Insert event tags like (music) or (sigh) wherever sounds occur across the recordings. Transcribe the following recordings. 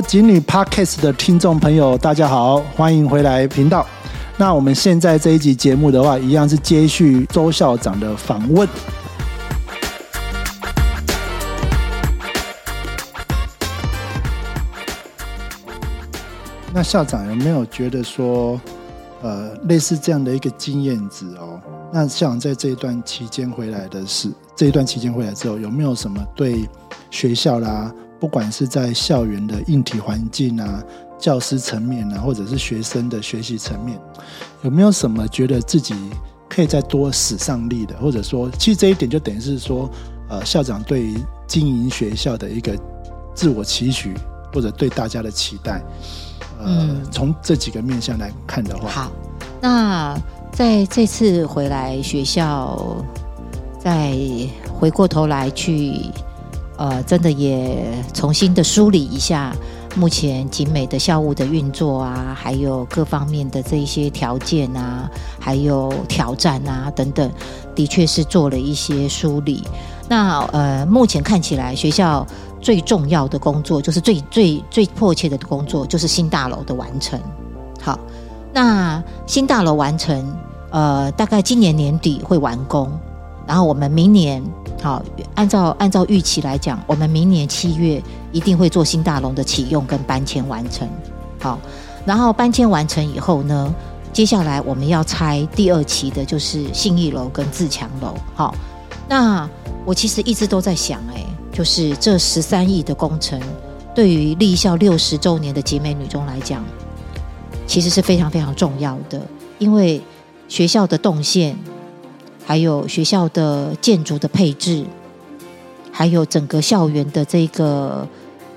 锦女 Podcast 的听众朋友，大家好，欢迎回来频道。那我们现在这一集节目的话，一样是接续周校长的访问。那校长有没有觉得说，呃，类似这样的一个经验值哦？那校长在这一段期间回来的是这一段期间回来之后，有没有什么对学校啦，不管是在校园的硬体环境啊、教师层面啊，或者是学生的学习层面，有没有什么觉得自己可以再多使上力的？或者说，其实这一点就等于是说，呃，校长对于经营学校的一个自我期许，或者对大家的期待。呃，从这几个面向来看的话，好，那在这次回来学校，再回过头来去，呃，真的也重新的梳理一下目前景美的校务的运作啊，还有各方面的这一些条件啊，还有挑战啊等等，的确是做了一些梳理。那呃，目前看起来学校。最重要的工作就是最最最迫切的工作，就是新大楼的完成。好，那新大楼完成，呃，大概今年年底会完工，然后我们明年，好，按照按照预期来讲，我们明年七月一定会做新大楼的启用跟搬迁完成。好，然后搬迁完成以后呢，接下来我们要拆第二期的，就是信义楼跟自强楼。好，那我其实一直都在想，哎。就是这十三亿的工程，对于立校六十周年的集美女中来讲，其实是非常非常重要的。因为学校的动线，还有学校的建筑的配置，还有整个校园的这个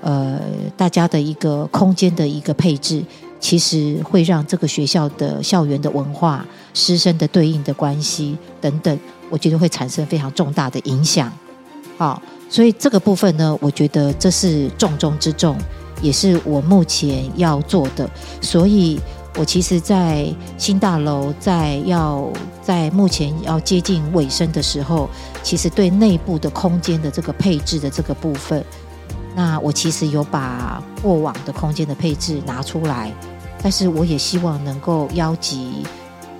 呃大家的一个空间的一个配置，其实会让这个学校的校园的文化、师生的对应的关系等等，我觉得会产生非常重大的影响。好。所以这个部分呢，我觉得这是重中之重，也是我目前要做的。所以我其实，在新大楼在要在目前要接近尾声的时候，其实对内部的空间的这个配置的这个部分，那我其实有把过往的空间的配置拿出来，但是我也希望能够邀集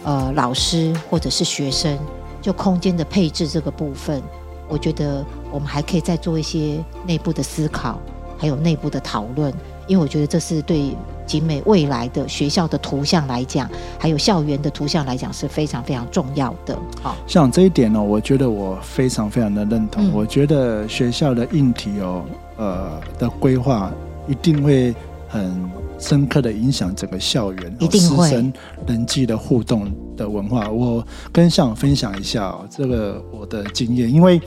呃老师或者是学生，就空间的配置这个部分。我觉得我们还可以再做一些内部的思考，还有内部的讨论，因为我觉得这是对景美未来的学校的图像来讲，还有校园的图像来讲是非常非常重要的。好，像这一点呢，我觉得我非常非常的认同。我觉得学校的硬体哦，呃的规划一定会很深刻的影响整个校园师生人际的互动。的文化，我跟校长分享一下哦，这个我的经验，因为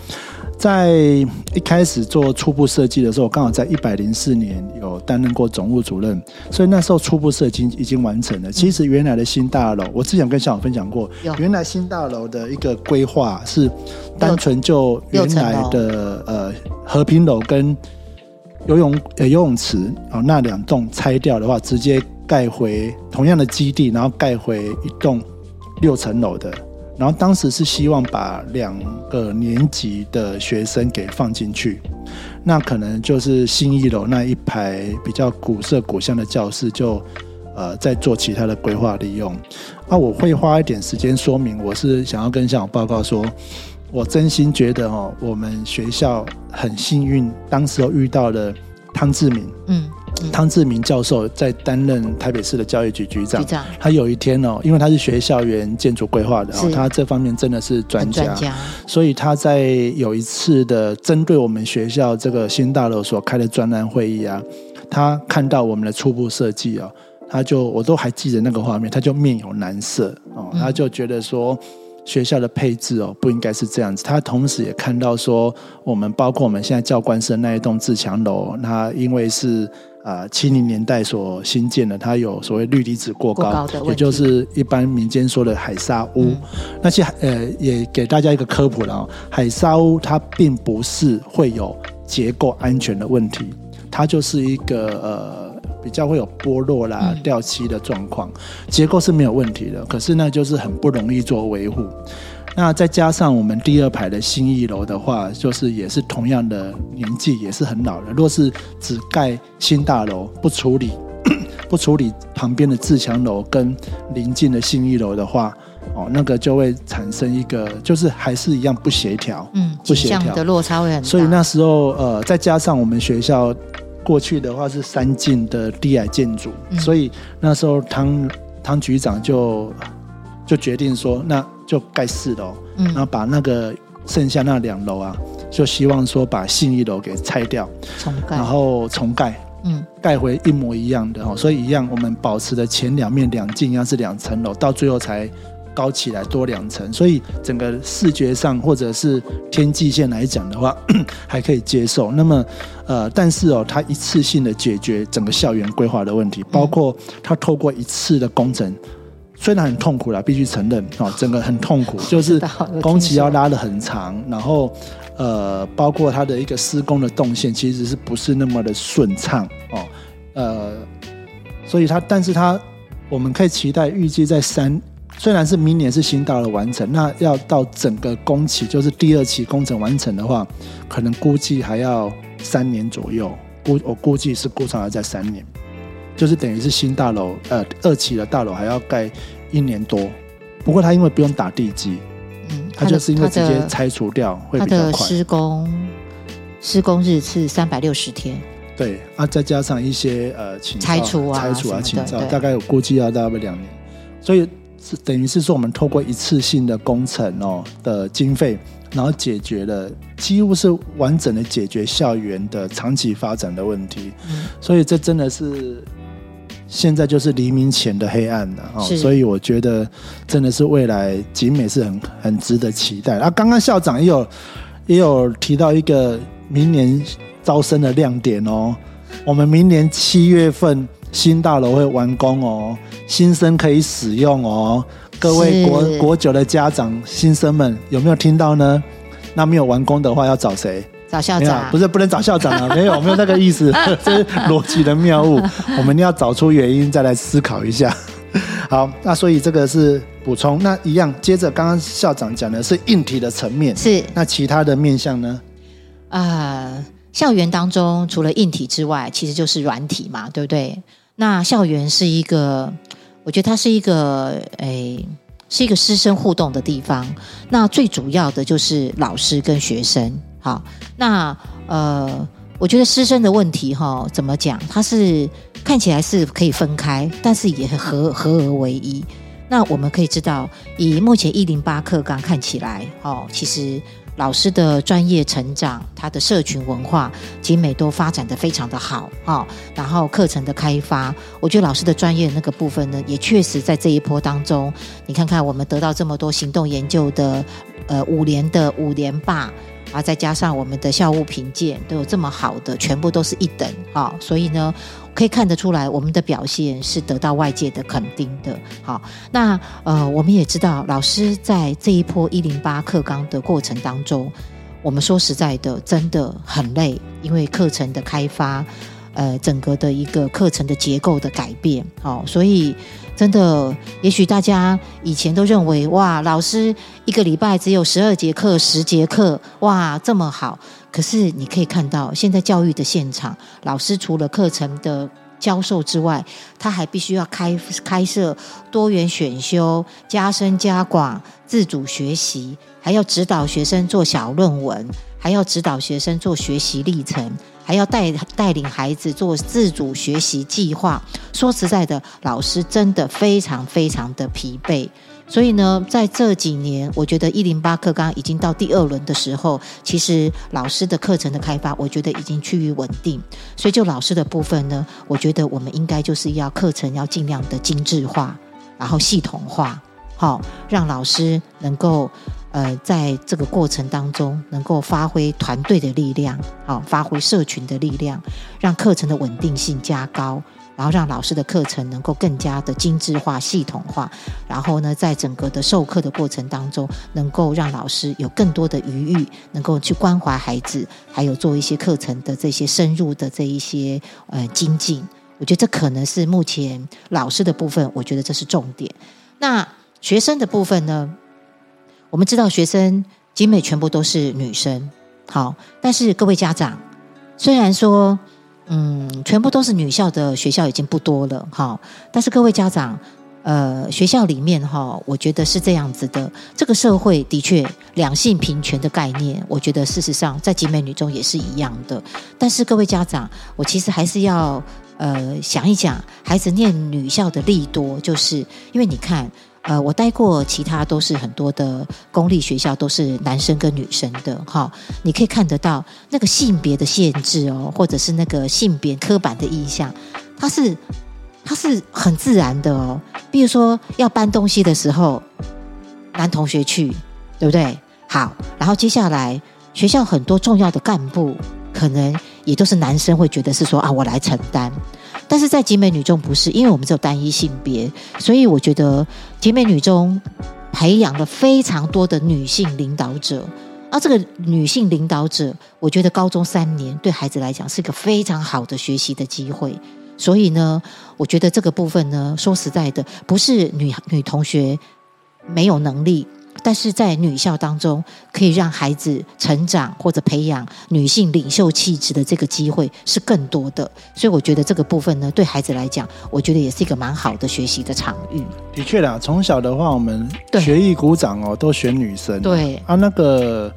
在一开始做初步设计的时候，刚好在一百零四年有担任过总务主任，所以那时候初步设计已经完成了。其实原来的新大楼，我之前跟校长分享过，原来新大楼的一个规划是单纯就原来的呃和平楼跟游泳呃游泳池哦那两栋拆掉的话，直接盖回同样的基地，然后盖回一栋。六层楼的，然后当时是希望把两个年级的学生给放进去，那可能就是新一楼那一排比较古色古香的教室，就呃在做其他的规划利用。那我会花一点时间说明，我是想要跟校长报告说，我真心觉得哦，我们学校很幸运，当时候遇到了汤志敏，嗯。汤志明教授在担任台北市的教育局局长，他有一天哦，因为他是学校园建筑规划的，他这方面真的是专家，所以他在有一次的针对我们学校这个新大楼所开的专栏会议啊，他看到我们的初步设计啊，他就我都还记得那个画面，他就面有难色哦，他就觉得说。学校的配置哦，不应该是这样子。他同时也看到说，我们包括我们现在教官生那一栋自强楼，它因为是啊七零年代所新建的，它有所谓氯离子过高，也就是一般民间说的海沙屋。那些呃也给大家一个科普了，海沙屋它并不是会有结构安全的问题，它就是一个呃。比较会有剥落啦、掉漆的状况，结构是没有问题的，可是呢，就是很不容易做维护。那再加上我们第二排的新一楼的话，就是也是同样的年纪，也是很老的。若是只盖新大楼，不处理 (coughs) 不处理旁边的自强楼跟邻近的新一楼的话，哦，那个就会产生一个，就是还是一样不协调，嗯，不协调的落差会很大。所以那时候，呃，再加上我们学校过去的话是三进的低矮建筑，嗯所以那时候汤汤局长就就决定说，那就盖四楼，嗯然后嗯，把那个剩下那两楼啊，就希望说把信义楼给拆掉，重盖然，后重盖。嗯盖回一模一样的哦，所以一样，我们保持的前两面两进一样是两层楼，到最后才高起来多两层，所以整个视觉上或者是天际线来讲的话，(clears throat) 还可以接受。那么，呃，但是哦，它一次性的解决整个校园规划的问题，包括它透过一次的工程，虽然很痛苦啦，必须承认哦，(laughs) 整个很痛苦，就是工期要拉得很长，然后呃，包括它的一个施工的动线，其实是不是那么的顺畅哦？呃，所以它，但是它，我们可以期待预计在三，虽然是明年是新大楼完成，那要到整个工期，就是第二期工程完成的话，可能估计还要三年左右，估我估计是估算要在三年，就是等于是新大楼，呃，二期的大楼还要盖一年多。不过他因为不用打地基，嗯，它就是因为直接拆除掉会比较快。的施工施工日是三百六十天，对啊，再加上一些呃请拆除啊拆除啊、什么的请照，大概我估计要大概两年，所以是等于是说我们透过一次性的工程哦的经费，然后解决了几乎是完整的解决校园的长期发展的问题，嗯所以这真的是。现在就是黎明前的黑暗了哦，所以我觉得真的是未来景美是很很值得期待。啊，刚刚校长也有也有提到一个明年招生的亮点哦，我们明年七月份新大楼会完工哦，新生可以使用哦。各位国国九的家长新生们有没有听到呢？那没有完工的话要找谁？找校长不是不能找校长啊，(laughs) 没有没有那个意思，(laughs) 这是逻辑的谬误。我们要找出原因，再来思考一下。(laughs) 好，那所以这个是补充。那一样，接着刚刚校长讲的是硬体的层面，是那其他的面向呢？呃，校园当中除了硬体之外，其实就是软体嘛，对不对？那校园是一个，我觉得它是一个，诶，是一个师生互动的地方。那最主要的就是老师跟学生。好，那呃，我觉得师生的问题哈，怎么讲？它是看起来是可以分开，但是也合合而为一。那我们可以知道，以目前一零八课纲看起来，哦，其实老师的专业成长，他的社群文化，集美都发展的非常的好，哦，然后课程的开发，我觉得老师的专业那个部分呢，也确实在这一波当中，你看看我们得到这么多行动研究的，呃，五连的五连霸。啊，再加上我们的校务评鉴都有这么好的，全部都是一等啊、所以呢，可以看得出来我们的表现是得到外界的肯定的。好，那呃，我们也知道老师在这一波一零八课纲的过程当中，我们说实在的，真的很累，因为课程的开发，呃，整个的一个课程的结构的改变，好、所以真的，也许大家以前都认为哇，老师一个礼拜只有十二节课、十节课，哇，这么好。可是你可以看到，现在教育的现场，老师除了课程的教授之外，他还必须要开开设多元选修、加深加广、自主学习，还要指导学生做小论文，还要指导学生做学习历程。还要带带领孩子做自主学习计划。说实在的，老师真的非常非常的疲惫。所以呢，在这几年，我觉得一零八课纲已经到第二轮的时候，其实老师的课程的开发，我觉得已经趋于稳定。所以就老师的部分呢，我觉得我们应该就是要课程要尽量的精致化，然后系统化，好、让老师能够呃在这个过程当中能够发挥团队的力量，好、发挥社群的力量，让课程的稳定性加高。然后让老师的课程能够更加的精致化、系统化，然后呢，在整个的授课的过程当中，能够让老师有更多的余裕，能够去关怀孩子，还有做一些课程的这些深入的这一些呃精进。我觉得这可能是目前老师的部分，我觉得这是重点。那学生的部分呢？我们知道学生集美全部都是女生，好，但是各位家长，虽然说嗯，全部都是女校的学校已经不多了，哈，但是各位家长。呃，学校里面哈，我觉得是这样子的。这个社会的确两性平权的概念，我觉得事实上在集美女中也是一样的。但是各位家长，我其实还是要呃想一想，孩子念女校的利多，就是因为你看，呃，我待过其他都是很多的公立学校，都是男生跟女生的哈。你可以看得到那个性别的限制哦，或者是那个性别刻板的印象，它是。它是很自然的哦，比如说要搬东西的时候，男同学去，对不对？好，然后接下来学校很多重要的干部，可能也都是男生会觉得是说啊，我来承担。但是在集美女中不是，因为我们只有单一性别，所以我觉得集美女中培养了非常多的女性领导者。而这个女性领导者，我觉得高中三年对孩子来讲是一个非常好的学习的机会。所以呢，我觉得这个部分呢，说实在的，不是女女同学没有能力，但是在女校当中，可以让孩子成长或者培养女性领袖气质的这个机会是更多的。所以我觉得这个部分呢，对孩子来讲，我觉得也是一个蛮好的学习的场域。的确啦，从小的话，我们学艺鼓掌哦，都选女生。对啊，那个。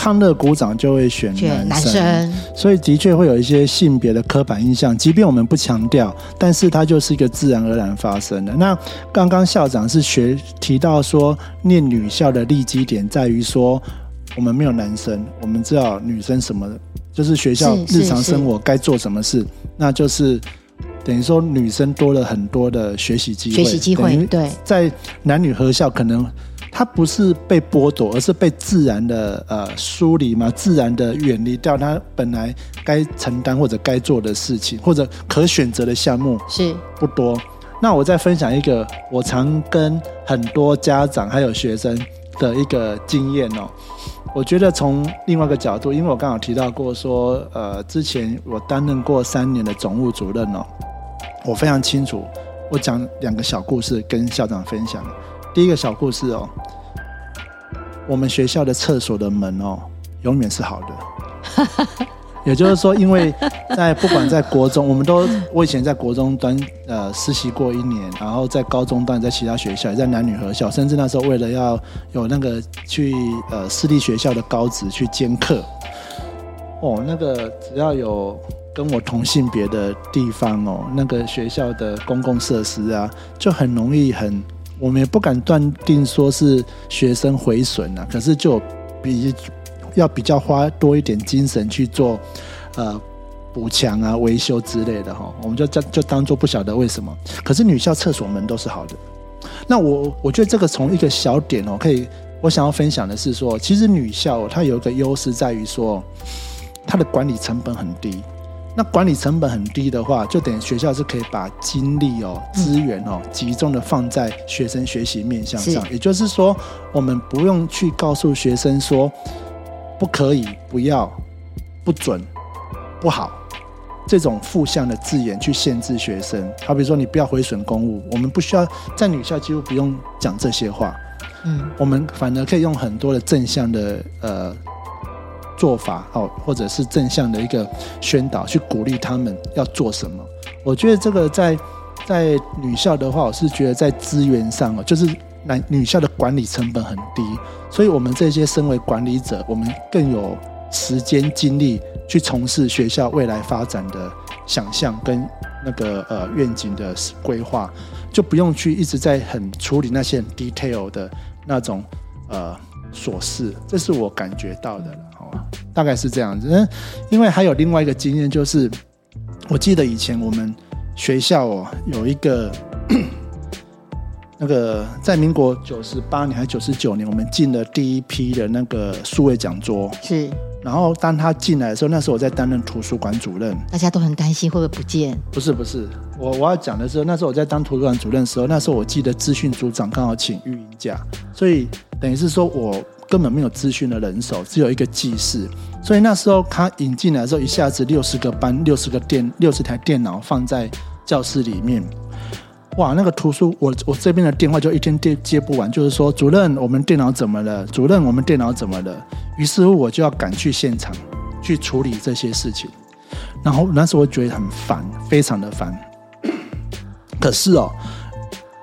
康乐鼓掌就会选男生，所以的确会有一些性别的刻板印象。即便我们不强调，但是它就是一个自然而然发生的。那刚刚校长是学提到说，念女校的利基点在于说，我们没有男生，我们知道女生什么，就是学校日常生活该做什么事，那就是等于说女生多了很多的学习机会。学习机会对，在男女合校可能。它不是被剥夺，而是被自然的呃疏离嘛，自然的远离掉他本来该承担或者该做的事情，或者可选择的项目是不多。那我再分享一个我常跟很多家长还有学生的一个经验哦。我觉得从另外一个角度，因为我刚好提到过说，呃，之前我担任过三年的总务主任哦，我非常清楚。我讲两个小故事跟校长分享。第一个小故事哦，我们学校的厕所的门哦，永远是好的。(laughs) 也就是说，因为在不管在国中，我们都我以前在国中端呃实习过一年，然后在高中端在其他学校，也在男女合校，甚至那时候为了要有那个去呃私立学校的高职去兼课，哦，那个只要有跟我同性别的地方哦，那个学校的公共设施啊，就很容易很。我们也不敢断定说是学生毁损啊，可是就比要比较花多一点精神去做呃补强啊、维修之类的哈，我们就就就当做不晓得为什么。可是女校厕所门都是好的，那我我觉得这个从一个小点哦，可以我想要分享的是说，其实女校它有一个优势在于说，它的管理成本很低。那管理成本很低的话，就等于学校是可以把精力哦、资源哦集中的放在学生学习面向上。也就是说，我们不用去告诉学生说不可以、不要、不准、不好这种负向的字眼去限制学生。好比说，你不要毁损公务，我们不需要在女校几乎不用讲这些话。嗯，我们反而可以用很多的正向的呃。做法哦，或者是正向的一个宣导，去鼓励他们要做什么。我觉得这个在在女校的话，我是觉得在资源上哦，就是男女校的管理成本很低，所以我们这些身为管理者，我们更有时间精力去从事学校未来发展的想象跟那个呃愿景的规划，就不用去一直在很处理那些 detail 的那种呃琐事，这是我感觉到的了。大概是这样子，嗯，因为还有另外一个经验，就是我记得以前我们学校哦有一个 (coughs) 那个在民国九十八年还是九十九年，我们进了第一批的那个数位讲桌，是。然后当他进来的时候，那时候我在担任图书馆主任，大家都很担心会不会不见。不是不是，我我要讲的是，那时候我在当图书馆主任的时候，那时候我记得资讯组长刚好请育婴假，所以等于是说我。根本没有资讯的人手，只有一个技师，所以那时候他引进来的时候，一下子六十个班、六十个电、六十台电脑放在教室里面，哇，那个图书我我这边的电话就一天接接不完，就是说主任，我们电脑怎么了？主任，我们电脑怎么了？于是乎我就要赶去现场去处理这些事情，然后那时候我觉得很烦，非常的烦。可是哦，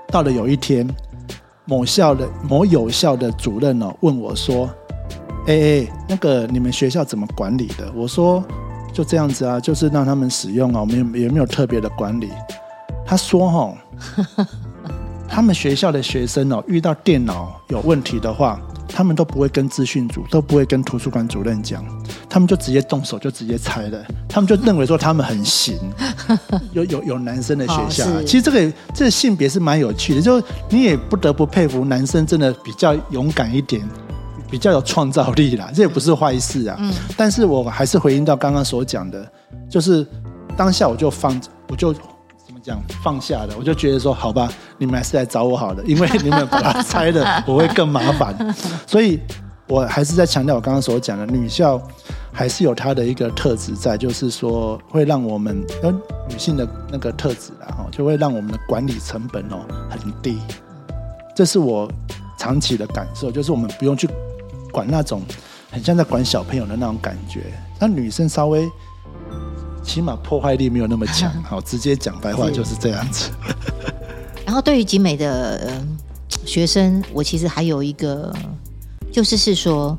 到了有一天，某校的某有校的主任哦问我说：“哎哎，那个你们学校怎么管理的？”我说：“就这样子啊，就是让他们使用啊，我们也没有特别的管理。”他说：“哈，(laughs) 他们学校的学生哦，遇到电脑有问题的话。”他们都不会跟资讯组，都不会跟图书馆主任讲，他们就直接动手，就直接拆了。他们就认为说他们很行，(laughs) 有有有男生的学校，其实这个这个性别是蛮有趣的，就你也不得不佩服男生真的比较勇敢一点，比较有创造力啦，这也不是坏事啊。嗯，但是我还是回应到刚刚所讲的，就是当下我就放，我就。讲放下的，我就觉得说，好吧，你们还是来找我好了，因为你们把它拆了，我会更麻烦。所以，我还是在强调我刚刚所讲的，女校还是有它的一个特质在，就是说会让我们呃女性的那个特质然后就会让我们的管理成本哦很低。这是我长期的感受，就是我们不用去管那种很像在管小朋友的那种感觉，那女生稍微。起码破坏力没有那么强，(laughs) 好，直接讲白话就是这样子。(laughs) 然后对于集美的学生，我其实还有一个，就是是说，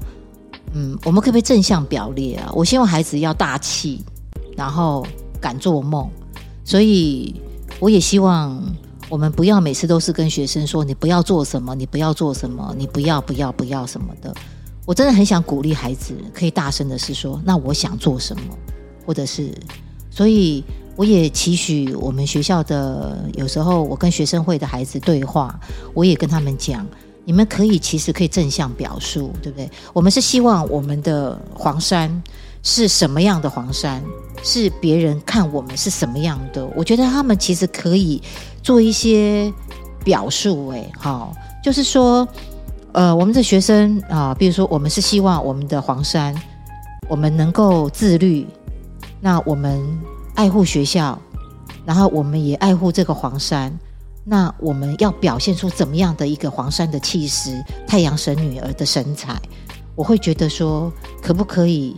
嗯，我们可不可以正向表列啊？我希望孩子要大气，然后敢做梦，所以我也希望我们不要每次都是跟学生说你不要做什么，你不要做什么，你不要不要不要什么的。我真的很想鼓励孩子，可以大声的是说，那我想做什么。或者是，所以我也期许我们学校的有时候，我跟学生会的孩子对话，我也跟他们讲，你们可以其实可以正向表述，对不对？我们是希望我们的黄山是什么样的黄山，是别人看我们是什么样的。我觉得他们其实可以做一些表述，哎，好，就是说，呃，我们的学生啊，比如说，我们是希望我们的黄山，我们能够自律。那我们爱护学校，然后我们也爱护这个黄山。那我们要表现出怎么样的一个黄山的气势？太阳神女儿的神采，我会觉得说，可不可以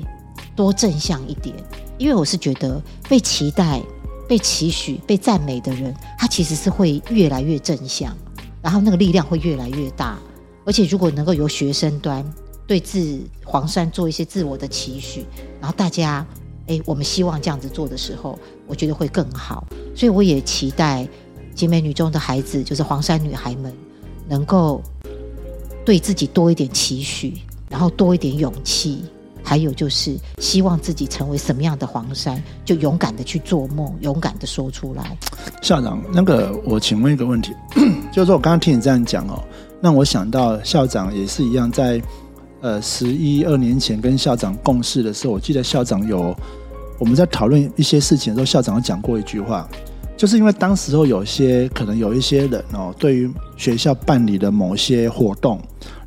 多正向一点？因为我是觉得被期待、被期许、被赞美的人，他其实是会越来越正向，然后那个力量会越来越大。而且如果能够由学生端对自黄山做一些自我的期许，然后大家。哎，我们希望这样子做的时候，我觉得会更好。所以我也期待集美女中的孩子，就是黄山女孩们，能够对自己多一点期许，然后多一点勇气，还有就是希望自己成为什么样的黄山，就勇敢的去做梦，勇敢的说出来。校长，那个我请问一个问题，(coughs) 就是说我刚刚听你这样讲哦，让我想到校长也是一样，在呃十一二年前跟校长共事的时候，我记得校长有。我们在讨论一些事情的时候，校长讲过一句话，就是因为当时候有些可能有一些人哦，对于学校办理的某些活动，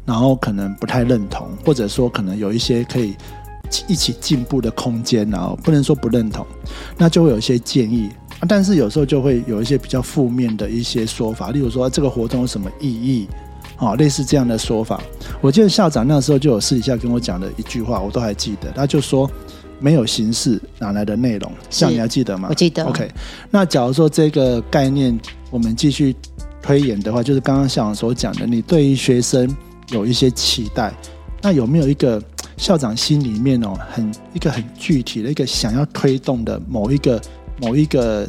然后可能不太认同，或者说可能有一些可以一起进步的空间，然后不能说不认同，那就会有一些建议，但是有时候就会有一些比较负面的一些说法，例如说这个活动有什么意义，啊，类似这样的说法。我记得校长那时候就有私底下跟我讲的一句话，我都还记得，他就说。没有形式哪来的内容？像你还记得吗？我记得。OK，那假如说这个概念我们继续推演的话，就是刚刚校长所讲的，你对于学生有一些期待，那有没有一个校长心里面哦，很一个很具体的一个想要推动的某一个某一个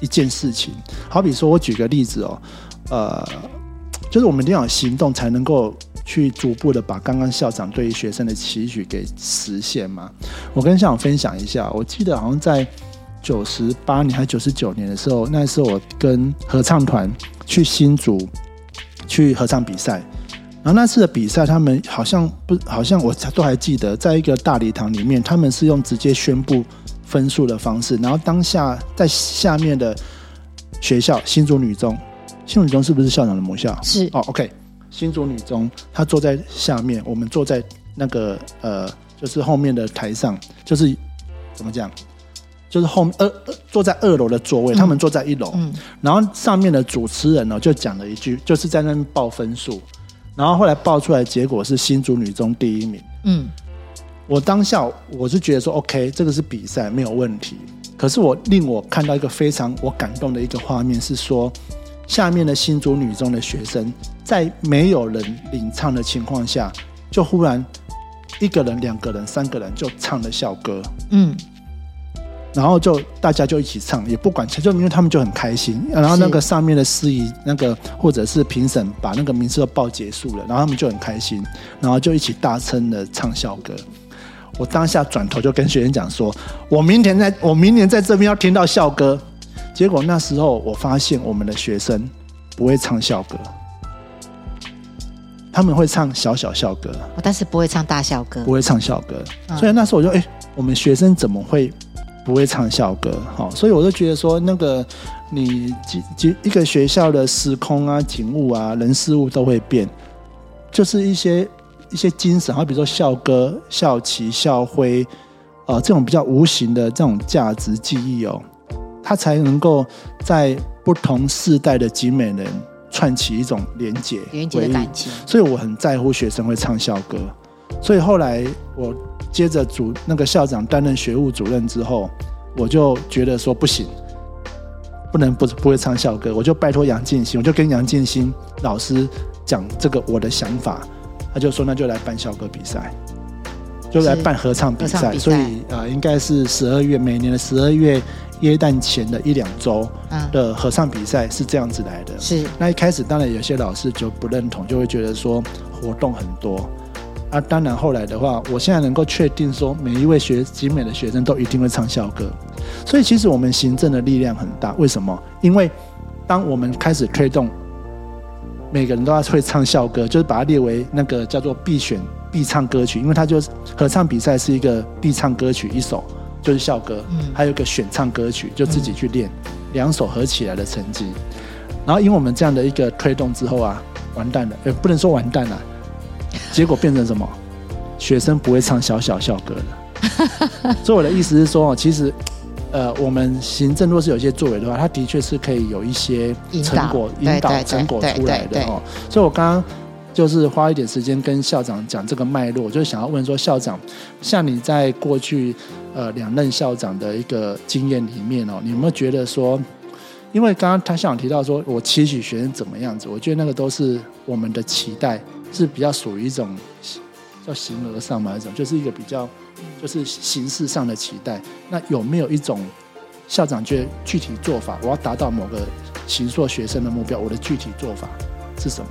一件事情？好比说我举个例子哦，呃，就是我们一定要有行动才能够。去逐步的把刚刚校长对于学生的期许给实现嘛？我跟校长分享一下，我记得好像在九十八年还九十九年的时候，那时候我跟合唱团去新竹去合唱比赛，然后那次的比赛，他们好像不好像我都还记得，在一个大礼堂里面，他们是用直接宣布分数的方式，然后当下在下面的学校新竹女中，新竹女中是不是校长的母校？是哦，OK。新竹女中，她坐在下面，我们坐在那个呃，就是后面的台上，就是怎么讲，就是后面二二坐在二楼的座位，他们坐在一楼，嗯。然后上面的主持人呢就讲了一句，就是在那边报分数，然后后来报出来结果是新竹女中第一名。嗯。我当下我是觉得说，OK，这个是比赛没有问题。可是我令我看到一个非常我感动的一个画面是说，下面的新竹女中的学生在没有人领唱的情况下，就忽然一个人、两个人、三个人就唱了校歌，嗯然后就大家就一起唱，也不管就因为他们就很开心。然后那个上面的司仪那个或者是评审把那个名次都报结束了，然后他们就很开心，然后就一起大声的唱校歌。我当下转头就跟学生讲说，我明天在我明年在这边要听到校歌。结果那时候我发现我们的学生不会唱校歌，他们会唱小小校歌。哦但是不会唱大校歌不。会唱校歌，嗯所以那时候我就哎、我们学生怎么会不会唱校歌？好、所以我就觉得说，那个你几几一个学校的时空啊、景物啊、人事物都会变，就是一些一些精神，好比如说校歌、校旗、校徽，呃，这种比较无形的这种价值记忆哦，它才能够在不同世代的集美人串起一种连结、连结的感情，所以我很在乎学生会唱校歌，所以后来我接着主那个校长担任学务主任之后，我就觉得说不行，不能不不会唱校歌，我就拜托杨静心，我就跟杨静心老师讲这个我的想法，他就说那就来办校歌比赛。就来办合唱比赛，比所以啊、呃应该是十二月每年的十二月耶诞前的一两周嗯，的合唱比赛是这样子来的。是那一开始当然有些老师就不认同，就会觉得说活动很多啊。当然后来的话，我现在能够确定说每一位学集美的学生都一定会唱校歌，所以其实我们行政的力量很大。为什么？因为当我们开始推动，每个人都要会唱校歌，就是把它列为那个叫做必选必唱歌曲，因为它就是合唱比赛是一个必唱歌曲一首，就是校歌，嗯还有一个选唱歌曲，就自己去练，两首合起来的成绩。然后因为我们这样的一个推动之后啊，完蛋了，呃，不能说完蛋了，结果变成什么？学生不会唱小小校歌了。(laughs) 所以我的意思是说，哦，其实，呃，我们行政若是有些作为的话，它的确是可以有一些成果、对引导成果出来的哦。所以我刚刚就是花一点时间跟校长讲这个脉络，我就想要问说，校长，像你在过去呃两任校长的一个经验里面哦，你有没有觉得说？因为刚刚他校长提到说，我期许学生怎么样子，我觉得那个都是我们的期待，是比较属于一种叫形而上嘛，一种就是一个比较就是形式上的期待。那有没有一种校长觉得具体做法，我要达到某个形塑学生的目标，我的具体做法是什么？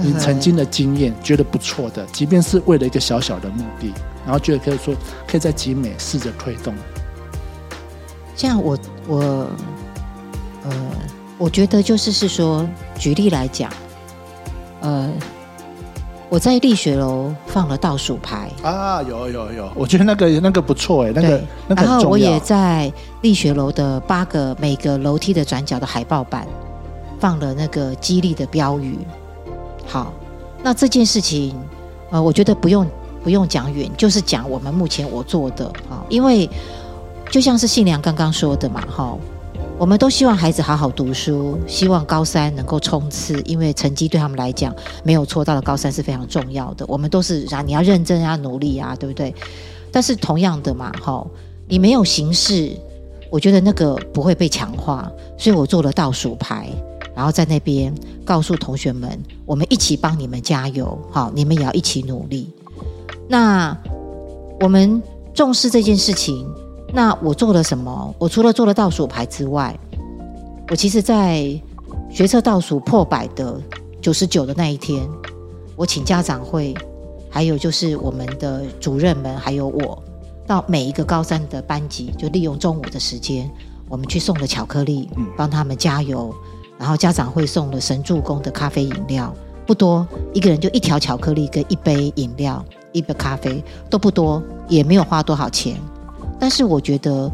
你曾经的经验觉得不错的，即便是为了一个小小的目的，然后觉得可以说可以在集美试着推动。像我我呃，我觉得就是是说，举例来讲，呃，我在力学楼放了倒数牌，啊，有有有，我觉得那个那个不错哎，那个那个然后我。也在力学楼的八个每个楼梯的转角的海报板放了那个激励的标语。好，那这件事情，呃，我觉得不用不用讲远，就是讲我们目前我做的啊，因为就像是信良刚刚说的嘛，哈。我们都希望孩子好好读书，希望高三能够冲刺，因为成绩对他们来讲没有错，到了高三是非常重要的。我们都是啊，你要认真，啊努力啊，对不对？但是同样的嘛，哈，你没有形式，我觉得那个不会被强化，所以我做了倒数牌，然后在那边告诉同学们，我们一起帮你们加油，好，你们也要一起努力。那我们重视这件事情，那我做了什么？我除了做了倒数牌之外，我其实在学测倒数破百的九十九的那一天，我请家长会，还有就是我们的主任们，还有我，到每一个高三的班级，就利用中午的时间，我们去送了巧克力，帮他们加油。然后家长会送了神助攻的咖啡饮料，不多，一个人就一条巧克力跟一杯饮料，一杯咖啡都不多，也没有花多少钱。但是我觉得，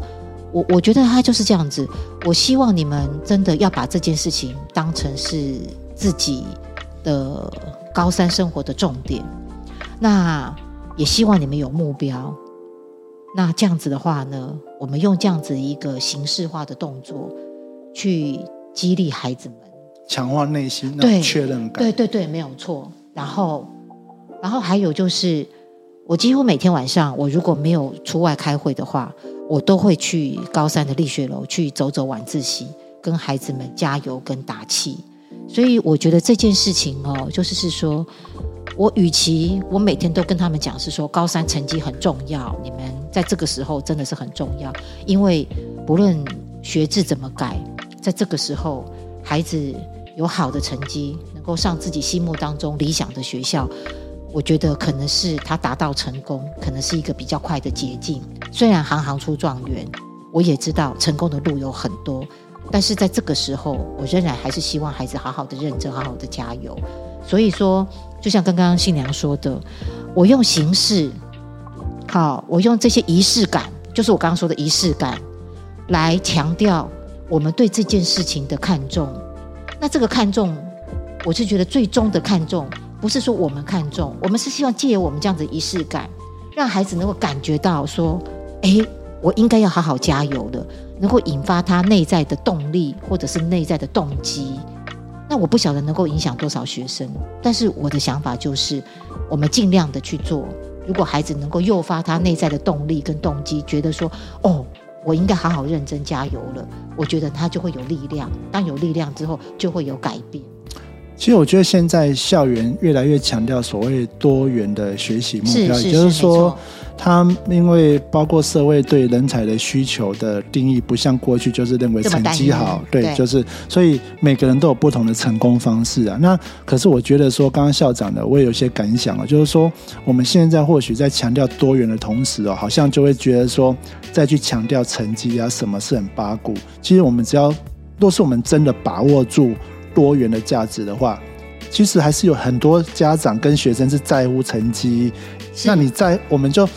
我我觉得他就是这样子。我希望你们真的要把这件事情当成是自己的高三生活的重点。那也希望你们有目标。那这样子的话呢，我们用这样子一个形式化的动作去激励孩子们，强化内心那对种确认感。对对对，没有错。然后，然后还有就是，我几乎每天晚上，我如果没有出外开会的话，我都会去高三的力学楼去走走晚自习，跟孩子们加油跟打气。所以我觉得这件事情哦，就是是说，我与其我每天都跟他们讲是说高三成绩很重要，你们在这个时候真的是很重要，因为不论学制怎么改，在这个时候孩子有好的成绩，能够上自己心目当中理想的学校，我觉得可能是他达到成功，可能是一个比较快的捷径。虽然行行出状元，我也知道成功的路有很多，但是在这个时候，我仍然还是希望孩子好好的认真，好好的加油。所以说，就像刚刚新娘说的，我用形式，好，我用这些仪式感，就是我刚刚说的仪式感，来强调我们对这件事情的看重。那这个看重，我是觉得最终的看重，不是说我们看重，我们是希望借由我们这样子仪式感，让孩子能够感觉到说，诶，我应该要好好加油的，能够引发他内在的动力或者是内在的动机。那我不晓得能够影响多少学生，但是我的想法就是，我们尽量的去做。如果孩子能够诱发他内在的动力跟动机，觉得说，哦，我应该好好认真加油了，我觉得他就会有力量。当有力量之后，就会有改变。其实我觉得现在校园越来越强调所谓多元的学习目标，也就是说他因为包括社会对人才的需求的定义，不像过去就是认为成绩好，对，对就是所以每个人都有不同的成功方式啊。那可是我觉得说，刚刚校长的我也有些感想啊，就是说我们现在或许在强调多元的同时哦，好像就会觉得说再去强调成绩啊，什么是很八股。其实我们只要若是我们真的把握住多元的价值的话，其实还是有很多家长跟学生是在乎成绩。那你在我们就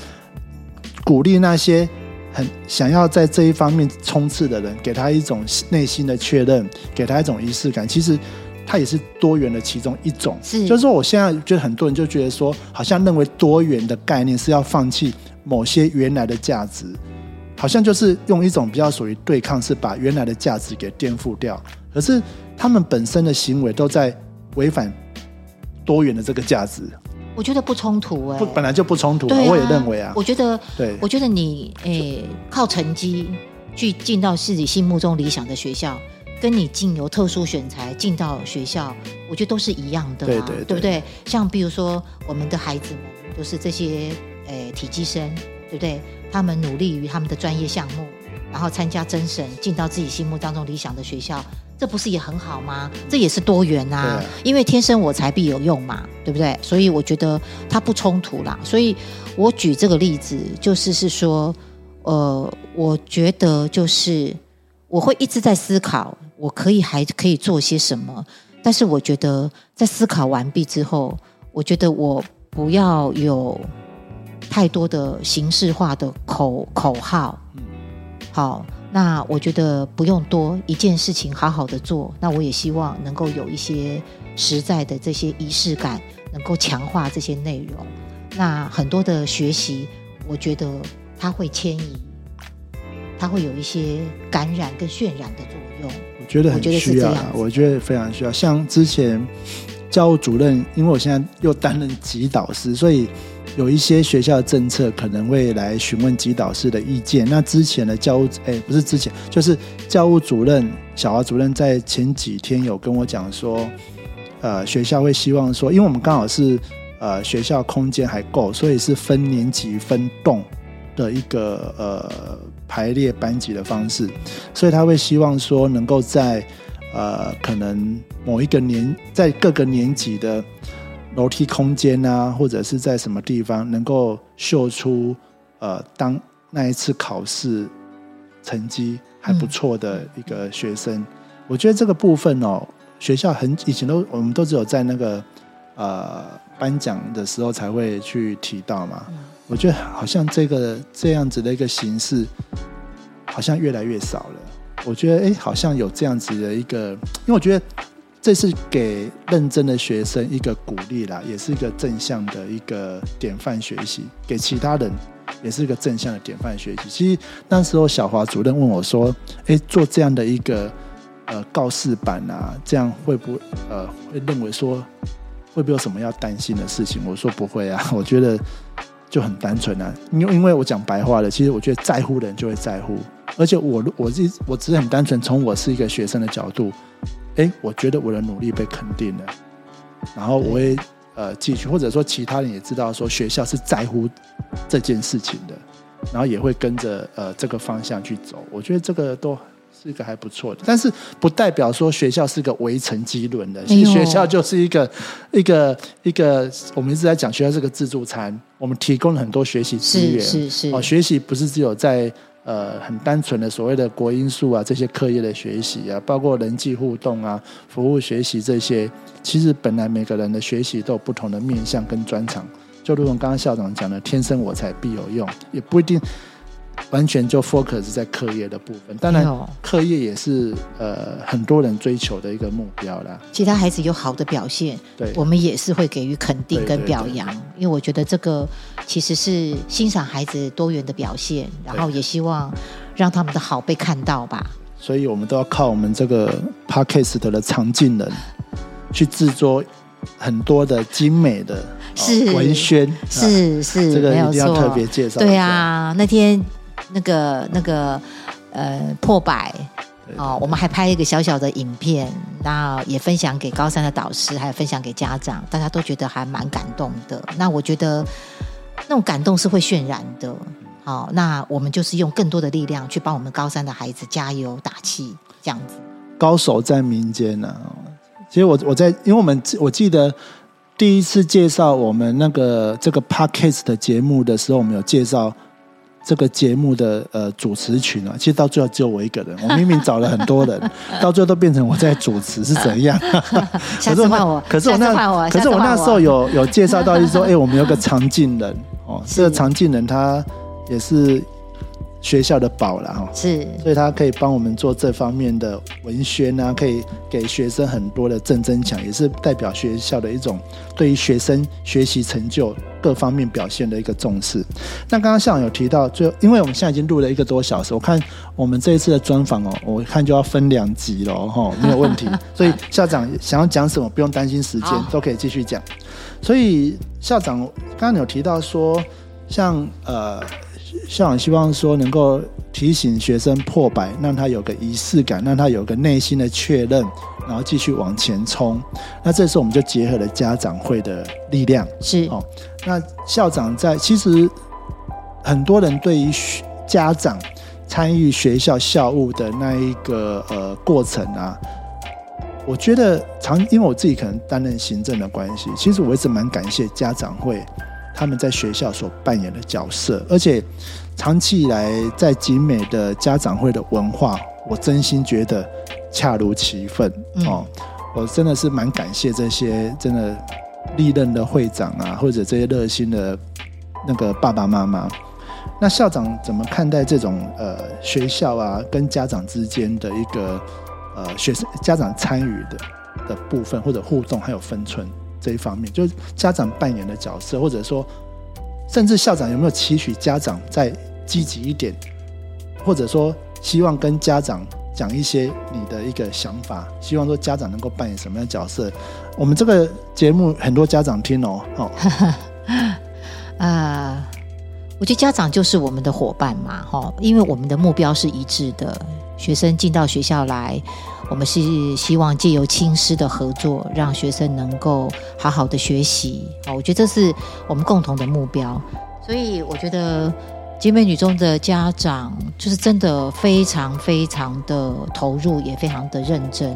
鼓励那些很想要在这一方面冲刺的人，给他一种内心的确认，给他一种仪式感。其实它也是多元的其中一种。是就是说，我现在觉得很多人就觉得说，好像认为多元的概念是要放弃某些原来的价值，好像就是用一种比较属于对抗，是把原来的价值给颠覆掉。可是他们本身的行为都在违反多元的这个价值，我觉得不冲突哎、不本来就不冲突啊、啊我也认为啊，我觉得，对我觉得你诶、靠成绩去进到自己心目中理想的学校，跟你进由特殊选材进到学校，我觉得都是一样的、啊，对对对不对？像比如说我们的孩子们，就是这些诶、体积生，对不对？他们努力于他们的专业项目，然后参加甄审，进到自己心目当中理想的学校。这不是也很好吗？这也是多元啊，啊因为天生我材必有用嘛，对不对？所以我觉得它不冲突啦。所以我举这个例子，就是是说，呃，我觉得就是我会一直在思考，我可以还可以做些什么。但是我觉得在思考完毕之后，我觉得我不要有太多的形式化的口口号。好，那我觉得不用多一件事情，好好的做。那我也希望能够有一些实在的这些仪式感，能够强化这些内容。那很多的学习，我觉得它会迁移，它会有一些感染跟渲染的作用。我觉得很需要，我觉得非常需要。像之前教务主任，因为我现在又担任级导师，所以有一些学校的政策可能会来询问级导师的意见。那之前的教务，哎，不是之前，就是教务主任小华主任在前几天有跟我讲说，呃，学校会希望说，因为我们刚好是呃学校空间还够，所以是分年级分栋的一个呃排列班级的方式，所以他会希望说能够在呃可能某一个年在各个年级的楼梯空间啊，或者是在什么地方能够秀出呃当那一次考试成绩还不错的一个学生。我觉得这个部分哦，学校很以前都我们都只有在那个呃颁奖的时候才会去提到嘛。嗯我觉得好像这个这样子的一个形式，好像越来越少了。我觉得哎，好像有这样子的一个，因为我觉得这是给认真的学生一个鼓励啦，也是一个正向的一个典范学习，给其他人也是一个正向的典范学习。其实那时候小华主任问我说：“哎，做这样的一个呃告示板啊，这样会不会呃认为说会不会有什么要担心的事情？”我说：“不会啊，(laughs) 我觉得就很单纯啊。因为因为我讲白话了，其实我觉得在乎的人就会在乎，而且我我是我只是很单纯从我是一个学生的角度，哎，我觉得我的努力被肯定了，然后我也。”呃，继续，或者说其他人也知道说学校是在乎这件事情的，然后也会跟着呃这个方向去走。我觉得这个都是一个还不错的，但是不代表说学校是个围城机轮的。其实学校就是一个一个一个，我们一直在讲学校是个自助餐，我们提供了很多学习资源。是是是，哦，学习不是只有在。呃，很单纯的所谓的国因素啊，这些课业的学习啊，包括人际互动啊、服务学习这些，其实本来每个人的学习都有不同的面向跟专长。就如同刚刚校长讲的，“天生我材必有用”，也不一定。完全就 focus 在课业的部分，当然课业也是呃很多人追求的一个目标啦。其他孩子有好的表现，对，我们也是会给予肯定跟表扬，因为我觉得这个其实是欣赏孩子多元的表现，然后也希望让他们的好被看到吧。所以我们都要靠我们这个 podcast 的常进人去制作很多的精美的是文宣，是是，这个一定要特别介绍。对啊，那天。那个那个呃破百哦，我们还拍一个小小的影片，然后也分享给高三的导师，还有分享给家长，大家都觉得还蛮感动的。那我觉得那种感动是会渲染的。好，那我们就是用更多的力量去帮我们高三的孩子加油打气，这样子。高手在民间呢。其实我我在，因为我们我记得第一次介绍我们那个这个 podcast 的节目的时候，我们有介绍。这个节目的呃主持群啊，其实到最后只有我一个人。我明明找了很多人，(laughs) 到最后都变成我在主持，是怎样？(laughs) 下次换我。可是我那，可是我那时候有有介绍到，就是说，哎，我们有个常进人哦，这个常进人他也是。学校的宝了哈，是，所以他可以帮我们做这方面的文宣啊，可以给学生很多的正增强，也是代表学校的一种对于学生学习成就各方面表现的一个重视。那刚刚校长有提到，就因为我们现在已经录了一个多小时，我看我们这一次的专访哦，我看就要分两集了哈，没有问题。(laughs) 所以校长想要讲什么，不用担心时间，都可以继续讲。所以校长刚刚有提到说，像呃。校长希望说能够提醒学生破百，让他有个仪式感，让他有个内心的确认，然后继续往前冲。那这时候我们就结合了家长会的力量，是哦。那校长在其实很多人对于家长参与学校校务的那一个呃过程啊，我觉得常因为我自己可能担任行政的关系，其实我一直蛮感谢家长会。他们在学校所扮演的角色，而且长期以来在景美的家长会的文化，我真心觉得恰如其分哦。我真的是蛮感谢这些真的历任的会长啊，或者这些热心的那个爸爸妈妈。那校长怎么看待这种呃学校啊跟家长之间的一个呃学生家长参与的的部分，或者互动还有分寸？这一方面，就是家长扮演的角色，或者说，甚至校长有没有期许家长再积极一点，或者说希望跟家长讲一些你的一个想法，希望说家长能够扮演什么样的角色？我们这个节目很多家长听哦，哦，啊，(laughs) 我觉得家长就是我们的伙伴嘛，哈，因为我们的目标是一致的，学生进到学校来。我们是希望借由亲师的合作，让学生能够好好的学习。好，我觉得这是我们共同的目标。所以我觉得集美女中的家长就是真的非常非常的投入，也非常的认真。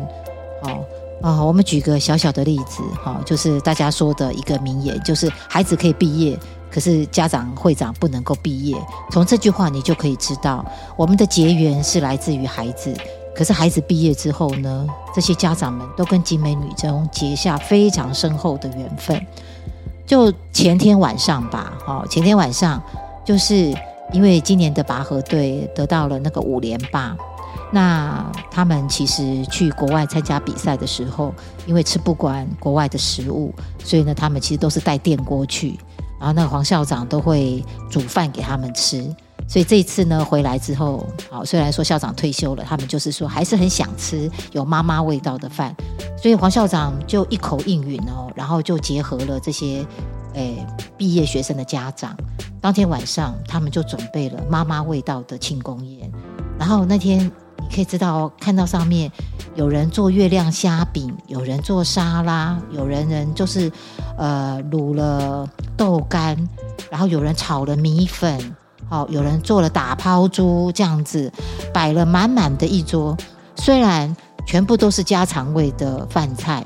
好啊，我们举个小小的例子，哈，就是大家说的一个名言，就是孩子可以毕业，可是家长会长不能够毕业。从这句话你就可以知道，我们的结缘是来自于孩子。可是孩子毕业之后呢？这些家长们都跟集美女中结下非常深厚的缘分。就前天晚上吧，哦，前天晚上就是因为今年的拔河队得到了那个五连霸，那他们其实去国外参加比赛的时候，因为吃不惯国外的食物，所以呢，他们其实都是带电锅去。然后那个黄校长都会煮饭给他们吃。所以这一次呢，回来之后，好，虽然说校长退休了，他们就是说还是很想吃有妈妈味道的饭。所以黄校长就一口应允哦，然后就结合了这些诶毕业学生的家长，当天晚上他们就准备了妈妈味道的庆功宴。然后那天你可以知道，看到上面有人做月亮虾饼，有人做沙拉，有人人就是呃卤了豆干，然后有人炒了米粉。哦，有人做了打抛猪这样子，摆了满满的一桌。虽然全部都是家常味的饭菜，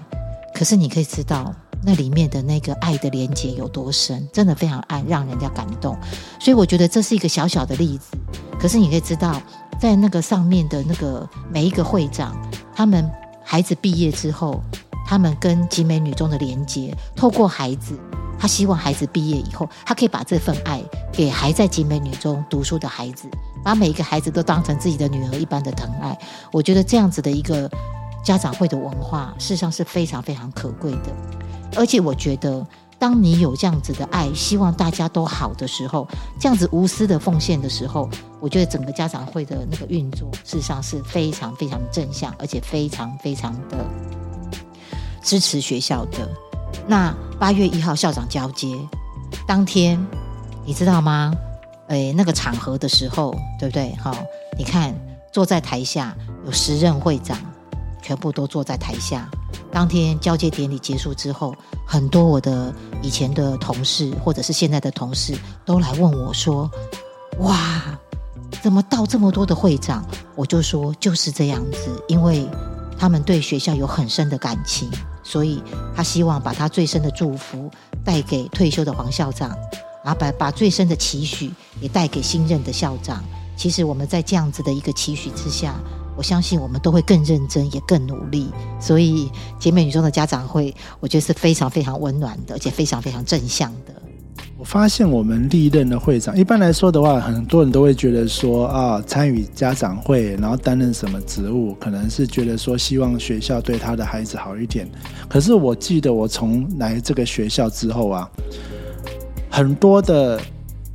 可是你可以知道那里面的那个爱的连接有多深，真的非常爱，让人家感动。所以我觉得这是一个小小的例子。可是你可以知道，在那个上面的那个每一个会长，他们孩子毕业之后，他们跟集美女中的连接，透过孩子。他希望孩子毕业以后，他可以把这份爱给还在集美女中读书的孩子，把每一个孩子都当成自己的女儿一般的疼爱。我觉得这样子的一个家长会的文化，事实上是非常非常可贵的。而且我觉得，当你有这样子的爱，希望大家都好的时候，这样子无私的奉献的时候，我觉得整个家长会的那个运作，事实上是非常非常正向，而且非常非常的支持学校的。那八月一号校长交接当天，你知道吗？诶，那个场合的时候，对不对？好，你看坐在台下有十任会长，全部都坐在台下。当天交接典礼结束之后，很多我的以前的同事或者是现在的同事都来问我说：“哇，怎么到这么多的会长？”我就说就是这样子，因为他们对学校有很深的感情。所以他希望把他最深的祝福带给退休的黄校长，啊把把最深的期许也带给新任的校长。其实我们在这样子的一个期许之下，我相信我们都会更认真，也更努力。所以姐妹女中的家长会，我觉得是非常非常温暖的，而且非常非常正向的。我发现我们历任的会长，一般来说的话，很多人都会觉得说啊，参与家长会，然后担任什么职务，可能是觉得说希望学校对他的孩子好一点。可是我记得我从来这个学校之后啊，很多的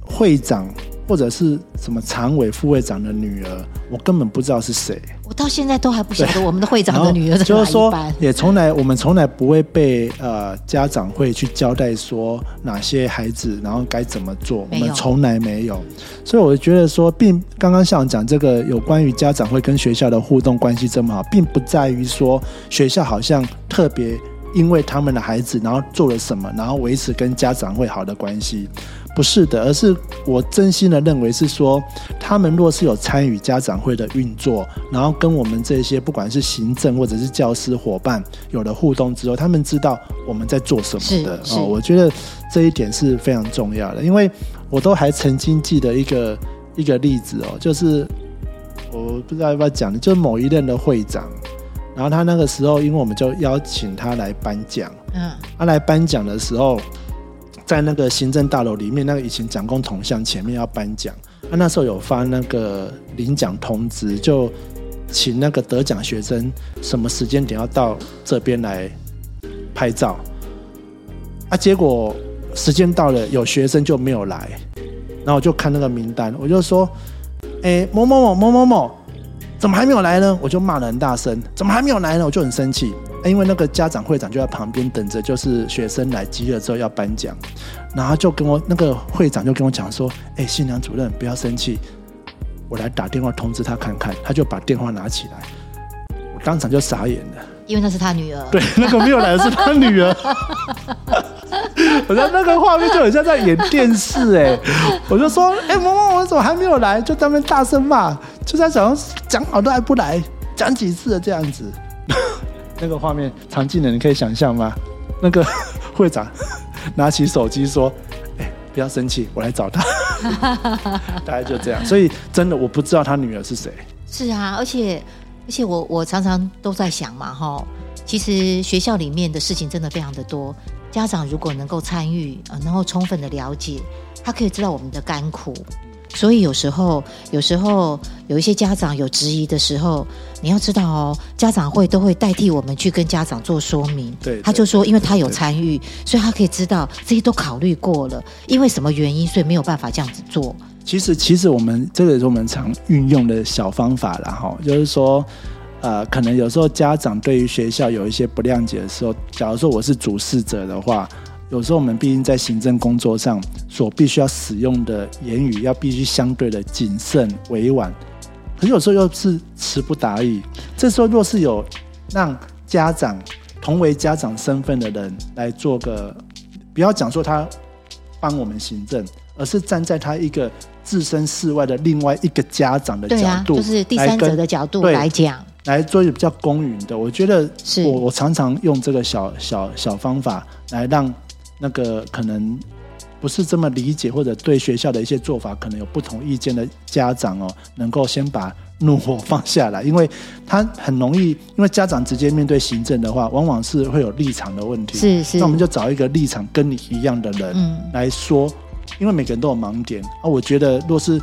会长。或者是什么常委、副会长的女儿，我根本不知道是谁。我到现在都还不晓得我们的会长的女儿是就是说，也从来我们从来不会被呃家长会去交代说哪些孩子然后该怎么做，我们从来没有。所以我觉得说，并刚刚校长讲这个有关于家长会跟学校的互动关系这么好，并不在于说学校好像特别因为他们的孩子然后做了什么，然后维持跟家长会好的关系。不是的，而是我真心的认为是说，他们若是有参与家长会的运作，然后跟我们这些不管是行政或者是教师伙伴有了互动之后，他们知道我们在做什么的哦。我觉得这一点是非常重要的，因为我都还曾经记得一个一个例子哦，就是我不知道要不要讲，就是某一任的会长，然后他那个时候，因为我们就邀请他来颁奖，嗯，他来颁奖的时候。在那个行政大楼里面，那个以前蒋公铜像前面要颁奖，他那时候有发那个领奖通知，就请那个得奖学生什么时间点要到这边来拍照。啊，结果时间到了，有学生就没有来，然后我就看那个名单，我就说：“哎，某某某某某某，怎么还没有来呢？”我就骂了很大声：“怎么还没有来呢？”我就很生气。因为那个家长会长就在旁边等着，就是学生来集了之后要颁奖，然后就跟我那个会长就跟我讲说：“哎，新娘主任不要生气，我来打电话通知他看看。”他就把电话拿起来，我当场就傻眼了，因为那是他女儿。对，那个没有来的是他女儿。(laughs) 我觉得那个画面就很像在演电视哎，我就说：“哎，萌萌，我怎么还没有来？”就在那边大声骂，就在讲讲好都还不来，讲几次了这样子。那个画面常进的，你可以想象吗？那个会长 (laughs) 拿起手机说：“哎，不要生气，我来找他。(laughs) ”大概就这样。所以真的，我不知道他女儿是谁。是啊，而且而且我我常常都在想嘛，哈，其实学校里面的事情真的非常的多。家长如果能够参与，呃，能够充分的了解，他可以知道我们的甘苦。所以有时候，有时候有一些家长有质疑的时候，你要知道哦，家长会都会代替我们去跟家长做说明。对，他就说，因为他有参与，所以他可以知道这些都考虑过了，因为什么原因，所以没有办法这样子做。其实，其实我们这个是我们常运用的小方法了哈，就是说，呃，可能有时候家长对于学校有一些不谅解的时候，假如说我是主事者的话。有时候我们毕竟在行政工作上所必须要使用的言语，要必须相对的谨慎委婉，可是有时候又是词不达意。这时候若是有让家长同为家长身份的人来做个，不要讲说他帮我们行政，而是站在他一个置身事外的另外一个家长的角度，就是第三者的角度来讲，来做一个比较公允的。我觉得是我我常常用这个小小小方法来让。那个可能不是这么理解，或者对学校的一些做法可能有不同意见的家长哦，能够先把怒火放下来，因为他很容易，因为家长直接面对行政的话，往往是会有立场的问题。是是，那我们就找一个立场跟你一样的人来说，因为每个人都有盲点啊。我觉得若是。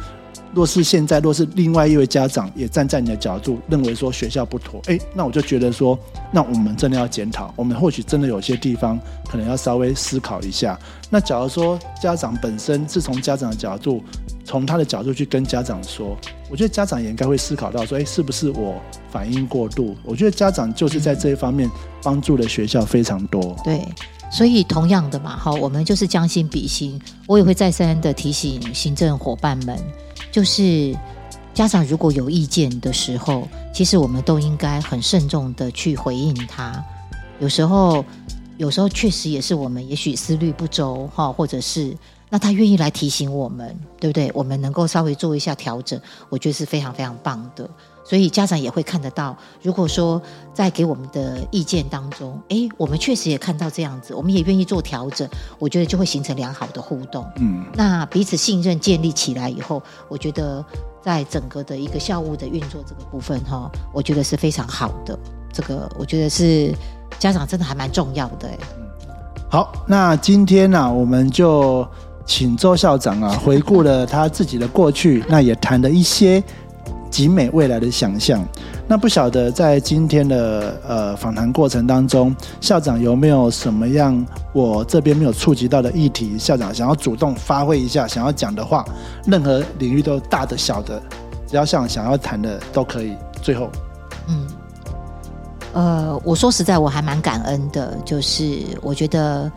若是现在，若是另外一位家长也站在你的角度，认为说学校不妥，哎，那我就觉得说，那我们真的要检讨，我们或许真的有些地方可能要稍微思考一下。那假如说家长本身是从家长的角度，从他的角度去跟家长说，我觉得家长也应该会思考到说，哎，是不是我反应过度？我觉得家长就是在这一方面帮助了学校非常多。对，所以同样的嘛，好，我们就是将心比心，我也会再三的提醒行政伙伴们。就是家长如果有意见的时候，其实我们都应该很慎重的去回应他。有时候，有时候确实也是我们也许思虑不周哈，或者是那他愿意来提醒我们，对不对？我们能够稍微做一下调整，我觉得是非常非常棒的。所以家长也会看得到，如果说在给我们的意见当中，哎，我们确实也看到这样子，我们也愿意做调整，我觉得就会形成良好的互动。嗯，那彼此信任建立起来以后，我觉得在整个的一个校务的运作这个部分哈，我觉得是非常好的。这个我觉得是家长真的还蛮重要的。嗯，好，那今天呢，我们就请周校长啊，(laughs) 回顾了他自己的过去，那也谈了一些。集美未来的想象，那不晓得在今天的呃访谈过程当中，校长有没有什么样我这边没有触及到的议题？校长想要主动发挥一下，想要讲的话，任何领域都大的小的，只要像想要谈的都可以。最后，嗯，呃，我说实在，我还蛮感恩的，就是我觉得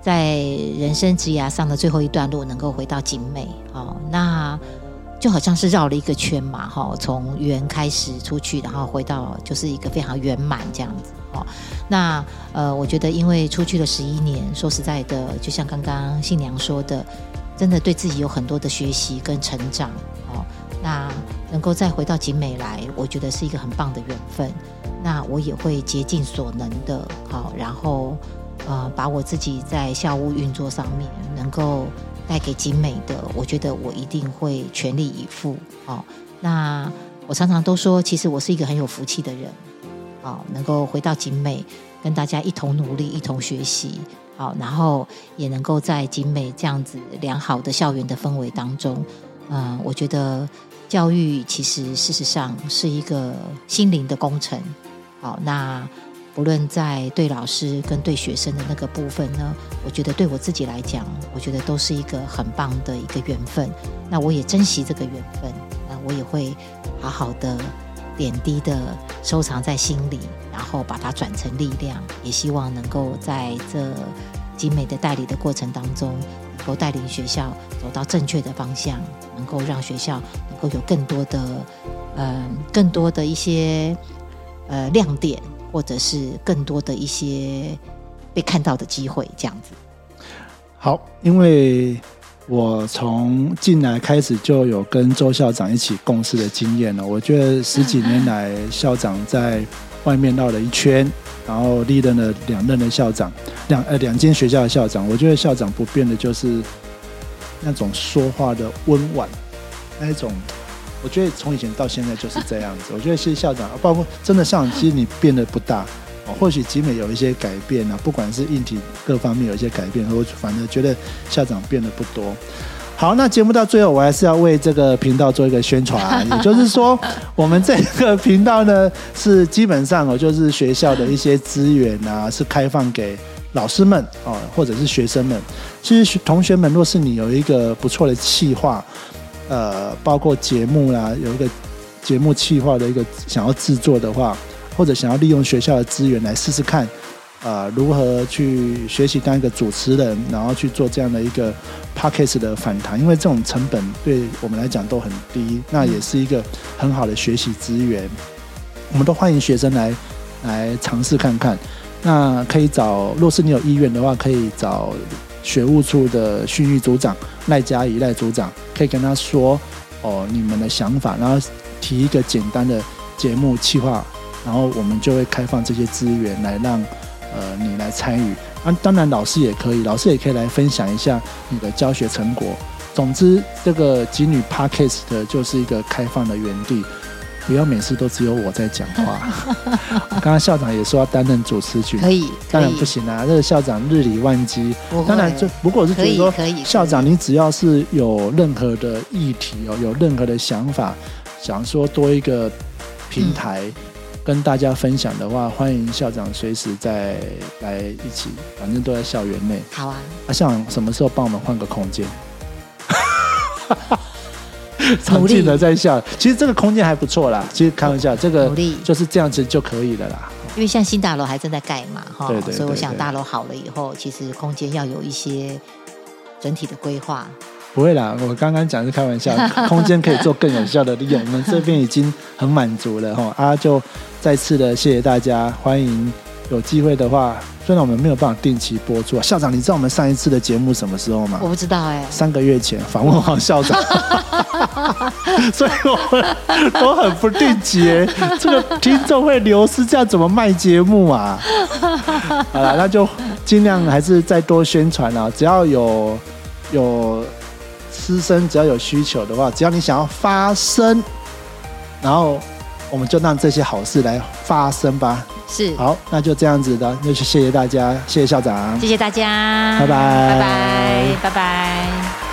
在人生职涯上的最后一段路，能够回到景美，哦那。就好像是绕了一个圈嘛，哈，从圆开始出去，然后回到就是一个非常圆满这样子，哦。那呃，我觉得因为出去了十一年，说实在的，就像刚刚新娘说的，真的对自己有很多的学习跟成长，哦。那能够再回到景美来，我觉得是一个很棒的缘分。那我也会竭尽所能的，好，然后呃，把我自己在校务运作上面能够。带给景美的，我觉得我一定会全力以赴。哦，那我常常都说，其实我是一个很有福气的人。哦，能够回到景美，跟大家一同努力，一同学习。好，然后也能够在景美这样子良好的校园的氛围当中，嗯，我觉得教育其实事实上是一个心灵的工程。好，那。不论在对老师跟对学生的那个部分呢，我觉得对我自己来讲，我觉得都是一个很棒的一个缘分。那我也珍惜这个缘分，那我也会好好的点滴的收藏在心里，然后把它转成力量。也希望能够在这精美的代理的过程当中，能够带领学校走到正确的方向，能够让学校能够有更多的嗯，更多的一些呃亮点。或者是更多的一些被看到的机会，这样子。好，因为我从进来开始就有跟周校长一起共事的经验了。我觉得十几年来，校长在外面绕了一圈，然后历任了两任的校长，两呃两间学校的校长。我觉得校长不变的就是那种说话的温婉，那一种。我觉得从以前到现在就是这样子。我觉得其实校长，包括真的校长，其实你变得不大。哦，或许集美有一些改变啊，不管是硬体各方面有一些改变，我反正觉得校长变得不多。好，那节目到最后，我还是要为这个频道做一个宣传，也就是说，(laughs) 我们这个频道呢，是基本上哦，就是学校的一些资源啊，是开放给老师们哦，或者是学生们。其实同学们，若是你有一个不错的企划，呃，包括节目啦，有一个节目企划的一个想要制作的话，或者想要利用学校的资源来试试看。啊，如何去学习当一个主持人，然后去做这样的一个 podcast 的反弹？因为这种成本对我们来讲都很低，那也是一个很好的学习资源。我们都欢迎学生来来尝试看看。那可以找，若是你有意愿的话，可以找学务处的训育组长赖嘉怡赖组长，可以跟他说哦你们的想法，然后提一个简单的节目企划，然后我们就会开放这些资源来让。呃，你来参与啊，当然老师也可以，老师也可以来分享一下你的教学成果。总之，这个吉女 Podcast 就是一个开放的园地，不要每次都只有我在讲话。(laughs) 刚刚校长也说要担任主持群，可以，当然不行啊，这个校长日理万机。当然，这不过我是觉得说，校长你只要是有任何的议题哦，有任何的想法，想说多一个平台。跟大家分享的话，欢迎校长随时再来一起，反正都在校园内。好啊，啊，校长什么时候帮我们换个空间？(laughs) 努力的在笑，其实这个空间还不错啦。其实开玩笑，这个就是这样子就可以了啦。因为像新大楼还正在盖嘛，哈，对对，所以我想大楼好了以后，其实空间要有一些整体的规划。不会啦，我刚刚讲是开玩笑，(laughs) 空间可以做更有效的利用。我们这边已经很满足了哈，啊，就再次的谢谢大家，欢迎有机会的话，虽然我们没有办法定期播出啊，校长，你知道我们上一次的节目什么时候吗？我不知道哎，三个月前访问王校长，(laughs) 所以我们都很不定期，这个听众会流失，这样怎么卖节目啊？好了，那就尽量还是再多宣传啊，只要有有。师生只要有需求的话，只要你想要发声，然后我们就让这些好事来发生吧。是，好，那就这样子的，那就谢谢大家，谢谢校长，谢谢大家，拜拜，拜拜，拜拜。